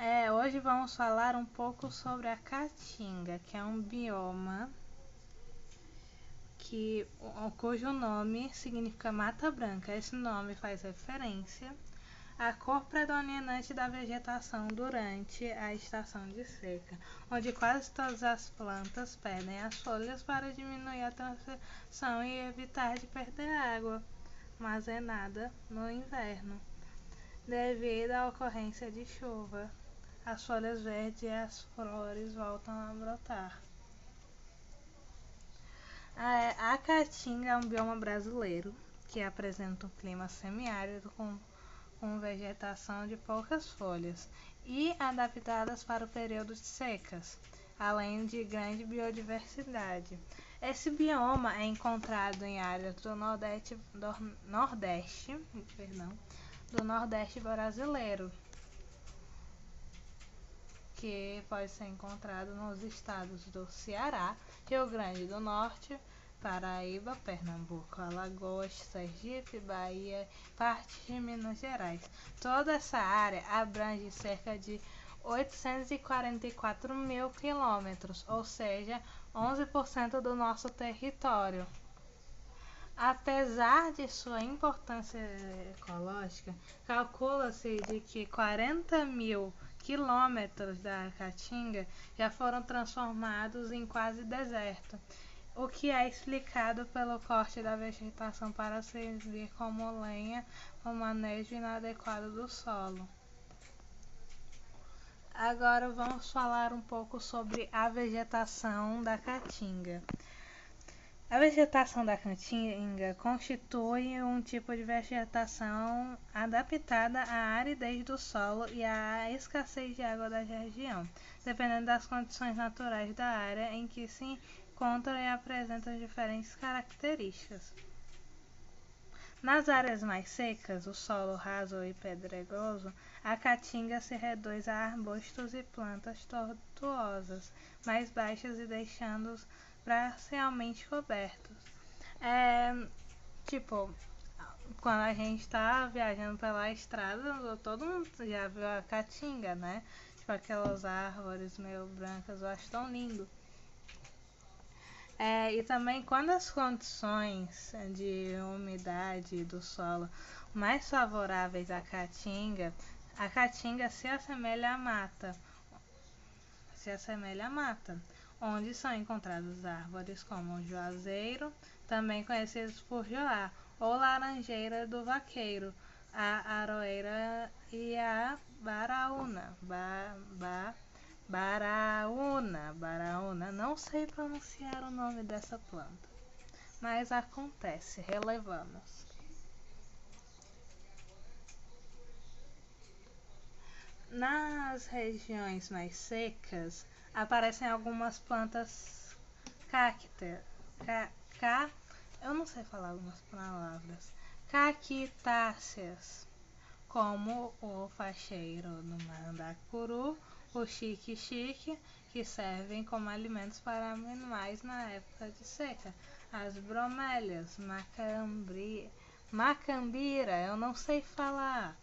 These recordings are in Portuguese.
É, hoje vamos falar um pouco sobre a caatinga, que é um bioma que, cujo nome significa mata branca. Esse nome faz referência à cor predominante da vegetação durante a estação de seca, onde quase todas as plantas perdem as folhas para diminuir a transição e evitar de perder água armazenada no inverno, devido à ocorrência de chuva as folhas verdes e as flores voltam a brotar. A, a Caatinga é um bioma brasileiro que apresenta um clima semiárido com, com vegetação de poucas folhas e adaptadas para o período de secas, além de grande biodiversidade. Esse bioma é encontrado em áreas do Nordeste, do Nordeste, perdão, do Nordeste brasileiro, que pode ser encontrado nos estados do Ceará, Rio Grande do Norte, Paraíba, Pernambuco, Alagoas, Sergipe, Bahia, parte de Minas Gerais. Toda essa área abrange cerca de 844 mil quilômetros, ou seja, 11% do nosso território. Apesar de sua importância ecológica, calcula-se de que 40 mil quilômetros da Caatinga já foram transformados em quase deserto, o que é explicado pelo corte da vegetação para servir como lenha o manejo inadequado do solo. Agora vamos falar um pouco sobre a vegetação da Caatinga. A vegetação da caatinga constitui um tipo de vegetação adaptada à aridez do solo e à escassez de água da região, dependendo das condições naturais da área em que se encontra e apresenta diferentes características. Nas áreas mais secas, o solo raso e pedregoso, a caatinga se reduz a arbustos e plantas tortuosas, mais baixas e deixando-os parcialmente cobertos. É, tipo, quando a gente está viajando pela estrada, todo mundo já viu a caatinga, né? Tipo aquelas árvores meio brancas, eu acho tão lindo. É, e também quando as condições de umidade do solo mais favoráveis à caatinga, a caatinga se assemelha à mata. Se assemelha à mata onde são encontradas árvores como o juazeiro, também conhecidos por joá, ou laranjeira do vaqueiro, a aroeira e a baraúna. Ba, ba, baraúna, baraúna. Não sei pronunciar o nome dessa planta, mas acontece, relevamos. Nas regiões mais secas, aparecem algumas plantas cacta, ca, ca, eu não sei falar algumas palavras, caquitáceas, como o facheiro do mandacuru, o chique-chique, que servem como alimentos para animais na época de seca, as bromélias, macambri, macambira, eu não sei falar,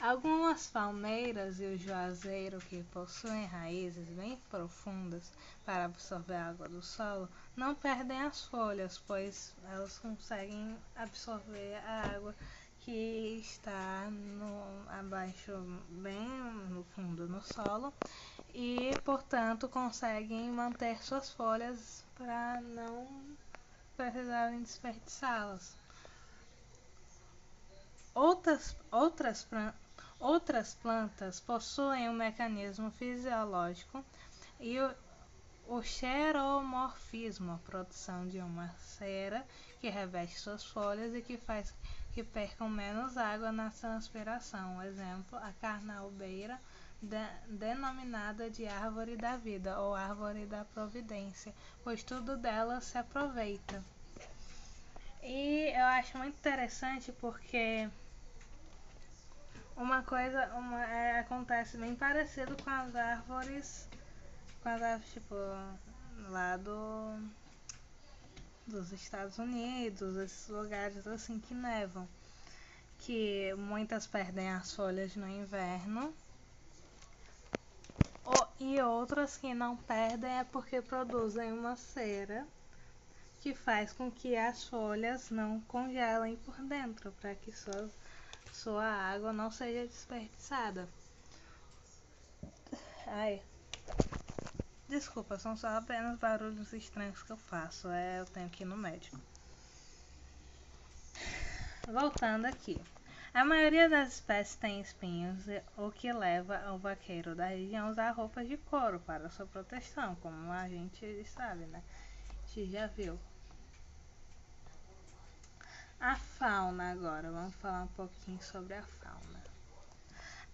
Algumas palmeiras e o juazeiro, que possuem raízes bem profundas para absorver a água do solo, não perdem as folhas, pois elas conseguem absorver a água que está no, abaixo, bem no fundo no solo, e portanto conseguem manter suas folhas para não precisarem desperdiçá-las. Outras, outras Outras plantas possuem um mecanismo fisiológico e o, xeromorfismo, a produção de uma cera que reveste suas folhas e que faz que percam menos água na transpiração. Exemplo, a carnaubeira, de, denominada de árvore da vida ou árvore da providência, pois tudo dela se aproveita. E eu acho muito interessante porque uma coisa uma, é, acontece bem parecido com as árvores com as árvores tipo lá do dos Estados Unidos, esses lugares assim que nevam, que muitas perdem as folhas no inverno E outras que não perdem é porque produzem uma cera que faz com que as folhas não congelem por dentro, para que sua, sua água não seja desperdiçada. Ai. Desculpa, são só apenas barulhos estranhos que eu faço. É, eu tenho que ir no médico. Voltando aqui. A maioria das espécies tem espinhos, o que leva o vaqueiro da região a usar roupas de couro para sua proteção, como a gente sabe, né? A gente já viu. A fauna agora, vamos falar um pouquinho sobre a fauna.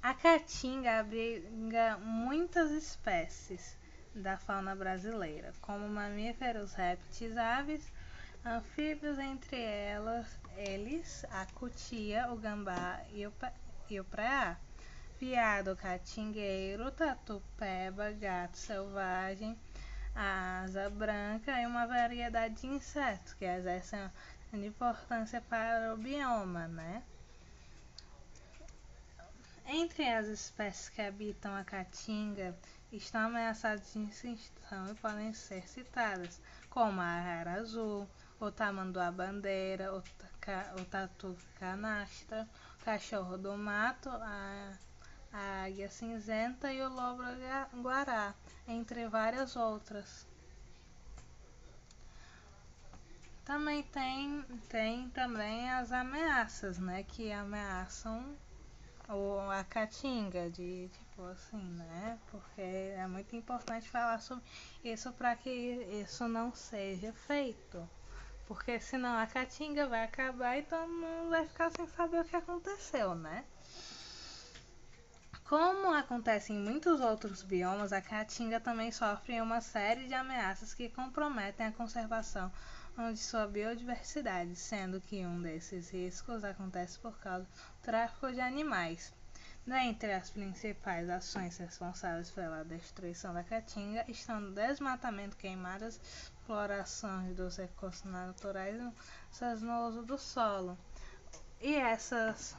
A caatinga abriga muitas espécies da fauna brasileira, como mamíferos, répteis, aves, anfíbios, entre elas, eles a cutia, o gambá e o, e o preá. Viado catingueiro, tatu-peba, gato selvagem, a asa branca e uma variedade de insetos que exercem importância para o bioma, né? Entre as espécies que habitam a caatinga estão ameaçadas de extinção e podem ser citadas, como a arara azul, o tamanduá-bandeira, o, o tatu canastra, o cachorro do mato, a, a águia cinzenta e o lobo-guará, entre várias outras. Também tem, tem também as ameaças, né, que ameaçam ou a caatinga de tipo assim, né? Porque é muito importante falar sobre isso para que isso não seja feito. Porque senão a caatinga vai acabar e todo mundo vai ficar sem saber o que aconteceu, né? Como acontece em muitos outros biomas, a caatinga também sofre uma série de ameaças que comprometem a conservação de sua biodiversidade, sendo que um desses riscos acontece por causa do tráfico de animais. Dentre as principais ações responsáveis pela destruição da caatinga estão o desmatamento, queimadas, explorações dos recursos naturais e no uso do solo. E essas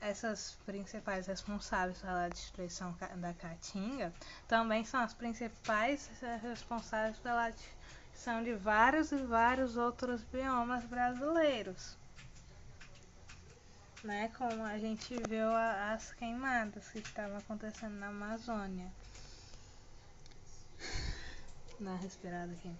essas principais responsáveis pela destruição da caatinga também são as principais responsáveis pela são de vários e vários outros biomas brasileiros. Né, como a gente viu a, as queimadas que estavam acontecendo na Amazônia. Uma respirada aqui.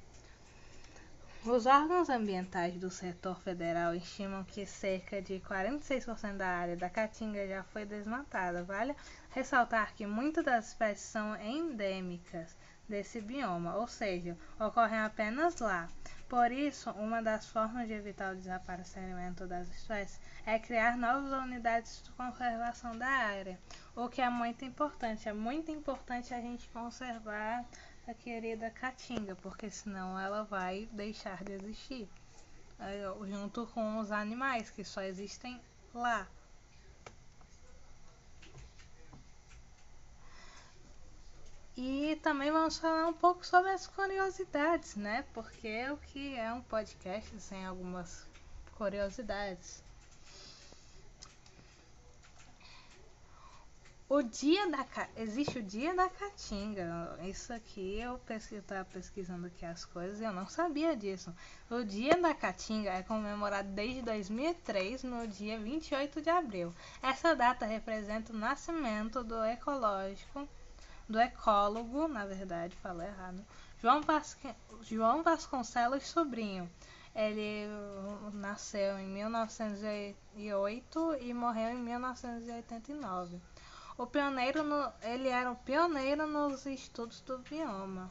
Os órgãos ambientais do setor federal estimam que cerca de 46% da área da Caatinga já foi desmatada. Vale ressaltar que muitas das espécies são endêmicas desse bioma, ou seja, ocorrem apenas lá. Por isso, uma das formas de evitar o desaparecimento das espécies é criar novas unidades de conservação da área, o que é muito importante. É muito importante a gente conservar a querida caatinga, porque senão ela vai deixar de existir, junto com os animais que só existem lá. E também vamos falar um pouco sobre as curiosidades, né? Porque o que é um podcast sem algumas curiosidades? O dia da existe o dia da caatinga. Isso aqui eu estava pesquisando aqui as coisas e eu não sabia disso. O dia da caatinga é comemorado desde 2003 no dia 28 de abril. Essa data representa o nascimento do ecológico do ecólogo, na verdade, falei errado, João, Vasque... João Vasconcelos Sobrinho. Ele nasceu em 1908 e morreu em 1989. O pioneiro no... ele era o pioneiro nos estudos do bioma.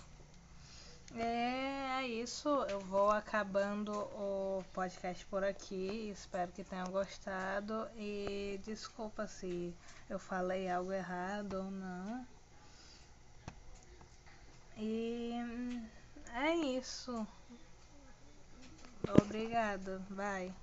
É isso, eu vou acabando o podcast por aqui. Espero que tenham gostado e desculpa se eu falei algo errado ou não. E é isso. Obrigada. Bye.